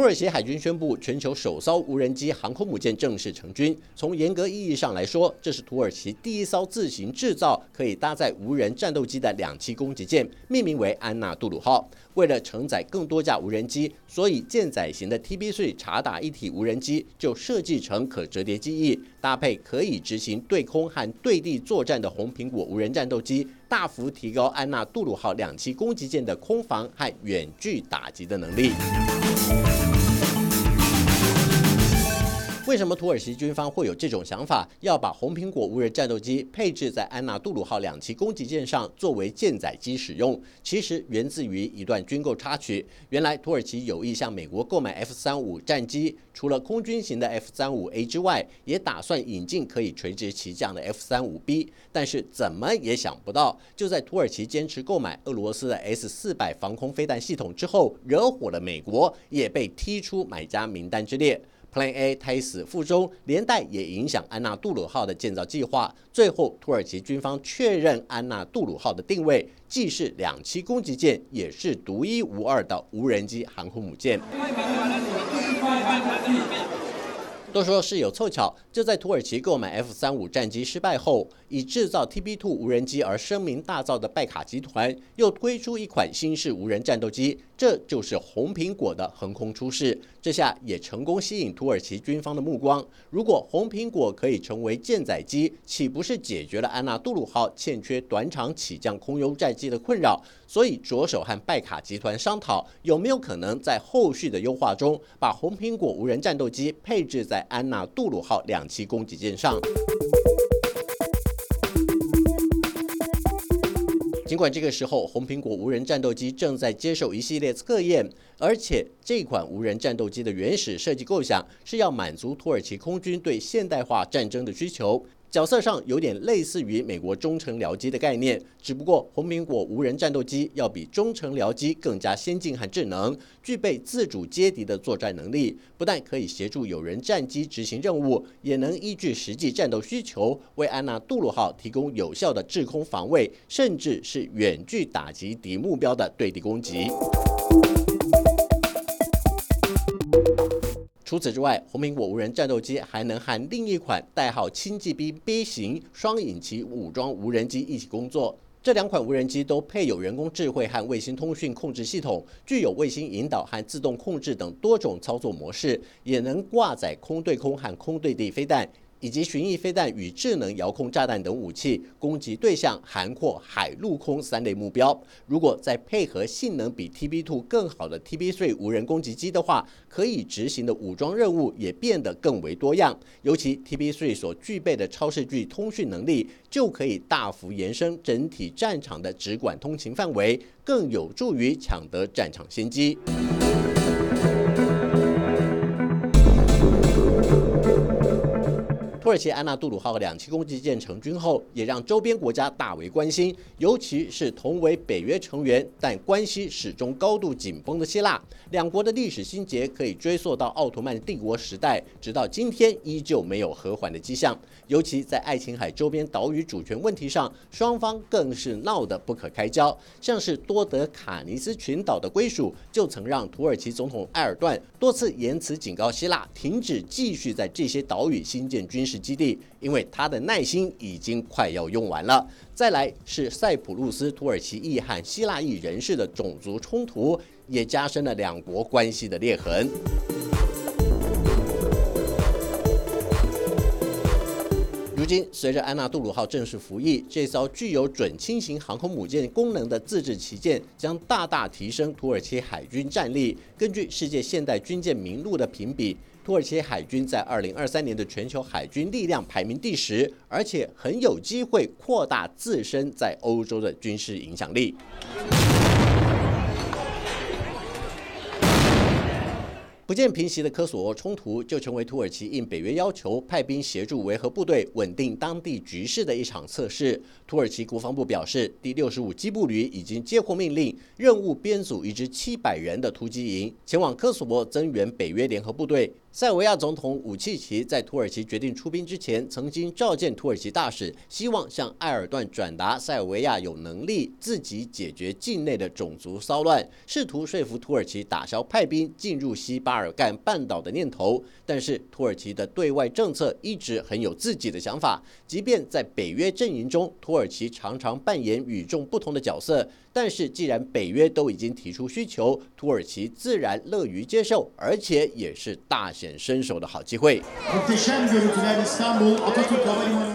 土耳其海军宣布，全球首艘无人机航空母舰正式成军。从严格意义上来说，这是土耳其第一艘自行制造、可以搭载无人战斗机的两栖攻击舰，命名为安纳杜鲁号。为了承载更多架无人机，所以舰载型的 TB3 查打一体无人机就设计成可折叠机翼，搭配可以执行对空和对地作战的红苹果无人战斗机，大幅提高安纳杜鲁号两栖攻击舰的空防和远距打击的能力。Thank you. 为什么土耳其军方会有这种想法，要把红苹果无人战斗机配置在安纳杜鲁号两栖攻击舰上作为舰载机使用？其实源自于一段军购插曲。原来土耳其有意向美国购买 F 三五战机，除了空军型的 F 三五 A 之外，也打算引进可以垂直起降的 F 三五 B。但是怎么也想不到，就在土耳其坚持购买俄罗斯的 S 四百防空飞弹系统之后，惹火了美国，也被踢出买家名单之列。Plan A 胎死腹中，连带也影响安娜杜鲁号的建造计划。最后，土耳其军方确认安娜杜鲁号的定位，既是两栖攻击舰，也是独一无二的无人机航空母舰。都说是有凑巧，就在土耳其购买 F 三五战机失败后，以制造 TB2 无人机而声名大噪的拜卡集团，又推出一款新式无人战斗机，这就是红苹果的横空出世。这下也成功吸引土耳其军方的目光。如果红苹果可以成为舰载机，岂不是解决了安娜杜鲁号欠缺短场起降空优战机的困扰？所以着手和拜卡集团商讨，有没有可能在后续的优化中，把红苹果无人战斗机配置在安娜杜鲁号两栖攻击舰上。尽管这个时候红苹果无人战斗机正在接受一系列测验，而且这款无人战斗机的原始设计构想是要满足土耳其空军对现代化战争的需求。角色上有点类似于美国中程僚机的概念，只不过红苹果无人战斗机要比中程僚机更加先进和智能，具备自主接敌的作战能力，不但可以协助有人战机执行任务，也能依据实际战斗需求为安娜杜鲁号提供有效的制空防卫，甚至是远距打击敌目标的对地攻击。除此之外，红苹果无人战斗机还能和另一款代号轻骑兵 B 型双引擎武装无人机一起工作。这两款无人机都配有人工智慧和卫星通讯控制系统，具有卫星引导和自动控制等多种操作模式，也能挂载空对空和空对地飞弹。以及巡弋飞弹与智能遥控炸弹等武器，攻击对象涵括海陆空三类目标。如果再配合性能比 TB2 更好的 TB3 无人攻击机的话，可以执行的武装任务也变得更为多样。尤其 TB3 所具备的超视距通讯能力，就可以大幅延伸整体战场的直管通勤范围，更有助于抢得战场先机。土耳其安纳杜鲁号两栖攻击舰成军后，也让周边国家大为关心，尤其是同为北约成员但关系始终高度紧绷的希腊。两国的历史心结可以追溯到奥图曼帝国时代，直到今天依旧没有和缓的迹象。尤其在爱琴海周边岛屿主权问题上，双方更是闹得不可开交。像是多德卡尼斯群岛的归属，就曾让土耳其总统埃尔段多次言辞警告希腊，停止继续在这些岛屿新建军事。基地，因为他的耐心已经快要用完了。再来是塞浦路斯土耳其裔和希腊裔人士的种族冲突，也加深了两国关系的裂痕。如今，随着安纳杜鲁号正式服役，这艘具有准轻型航空母舰功能的自制旗舰将大大提升土耳其海军战力。根据世界现代军舰名录的评比。土耳其海军在二零二三年的全球海军力量排名第十，而且很有机会扩大自身在欧洲的军事影响力。不见平息的科索沃冲突，就成为土耳其应北约要求派兵协助维和部队稳定当地局势的一场测试。土耳其国防部表示，第六十五机步旅已经接获命令，任务编组一支七百人的突击营，前往科索沃增援北约联合部队。塞尔维亚总统武契奇在土耳其决定出兵之前，曾经召见土耳其大使，希望向埃尔段转达塞尔维亚有能力自己解决境内的种族骚乱，试图说服土耳其打消派兵进入西巴尔干半岛的念头。但是土耳其的对外政策一直很有自己的想法，即便在北约阵营中，土耳其常常扮演与众不同的角色。但是既然北约都已经提出需求，土耳其自然乐于接受，而且也是大。显身手的好机会。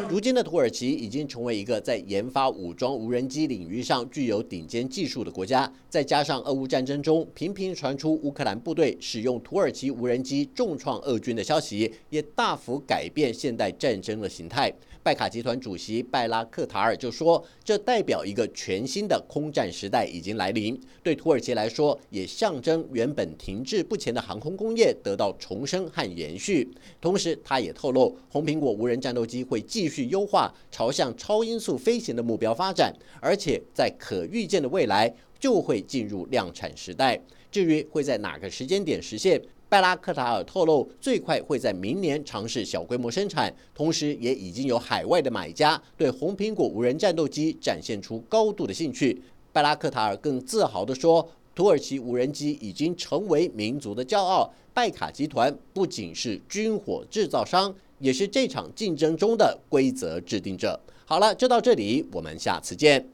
如今的土耳其已经成为一个在研发武装无人机领域上具有顶尖技术的国家，再加上俄乌战争中频频传出乌克兰部队使用土耳其无人机重创俄军的消息，也大幅改变现代战争的形态。拜卡集团主席拜拉克塔尔就说：“这代表一个全新的空战时代已经来临。对土耳其来说，也象征原本停滞不前的航空工业得到重生和延续。同时，他也透露，红苹果无人战斗机会继续优化，朝向超音速飞行的目标发展，而且在可预见的未来就会进入量产时代。至于会在哪个时间点实现？”拜拉克塔尔透露，最快会在明年尝试小规模生产，同时也已经有海外的买家对红苹果无人战斗机展现出高度的兴趣。拜拉克塔尔更自豪地说：“土耳其无人机已经成为民族的骄傲。拜卡集团不仅是军火制造商，也是这场竞争中的规则制定者。”好了，就到这里，我们下次见。